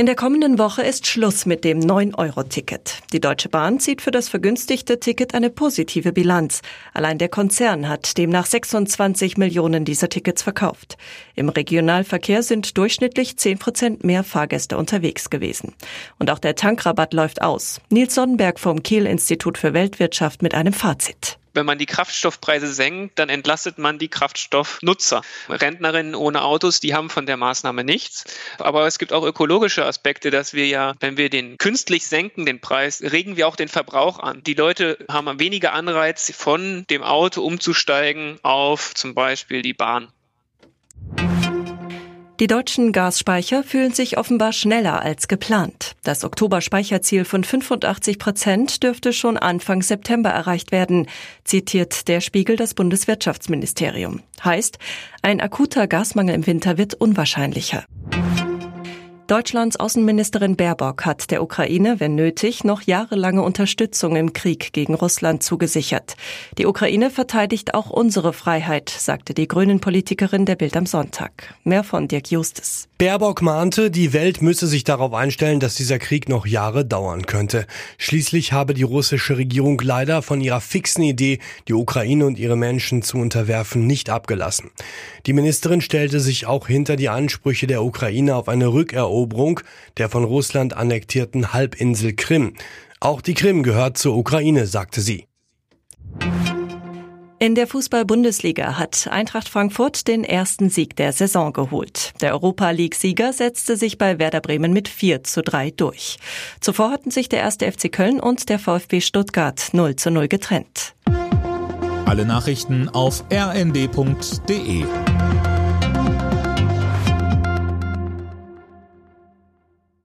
In der kommenden Woche ist Schluss mit dem 9-Euro-Ticket. Die Deutsche Bahn zieht für das vergünstigte Ticket eine positive Bilanz. Allein der Konzern hat demnach 26 Millionen dieser Tickets verkauft. Im Regionalverkehr sind durchschnittlich 10 Prozent mehr Fahrgäste unterwegs gewesen. Und auch der Tankrabatt läuft aus. Nils Sonnenberg vom Kiel-Institut für Weltwirtschaft mit einem Fazit. Wenn man die Kraftstoffpreise senkt, dann entlastet man die Kraftstoffnutzer. Rentnerinnen ohne Autos, die haben von der Maßnahme nichts. Aber es gibt auch ökologische Aspekte, dass wir ja, wenn wir den künstlich senken, den Preis, regen wir auch den Verbrauch an. Die Leute haben weniger Anreiz, von dem Auto umzusteigen auf zum Beispiel die Bahn. Die deutschen Gasspeicher fühlen sich offenbar schneller als geplant. Das Oktober-Speicherziel von 85 Prozent dürfte schon Anfang September erreicht werden, zitiert der Spiegel das Bundeswirtschaftsministerium. Heißt, ein akuter Gasmangel im Winter wird unwahrscheinlicher. Deutschlands Außenministerin Baerbock hat der Ukraine, wenn nötig, noch jahrelange Unterstützung im Krieg gegen Russland zugesichert. Die Ukraine verteidigt auch unsere Freiheit, sagte die Grünen-Politikerin der Bild am Sonntag. Mehr von Dirk Justus. Baerbock mahnte, die Welt müsse sich darauf einstellen, dass dieser Krieg noch Jahre dauern könnte. Schließlich habe die russische Regierung leider von ihrer fixen Idee, die Ukraine und ihre Menschen zu unterwerfen, nicht abgelassen. Die Ministerin stellte sich auch hinter die Ansprüche der Ukraine auf eine Rückeroberung der von Russland annektierten Halbinsel Krim. Auch die Krim gehört zur Ukraine, sagte sie. In der Fußball-Bundesliga hat Eintracht Frankfurt den ersten Sieg der Saison geholt. Der Europa League-Sieger setzte sich bei Werder Bremen mit 4 zu 3 durch. Zuvor hatten sich der erste FC Köln und der VfB Stuttgart 0 zu 0 getrennt. Alle Nachrichten auf rnd.de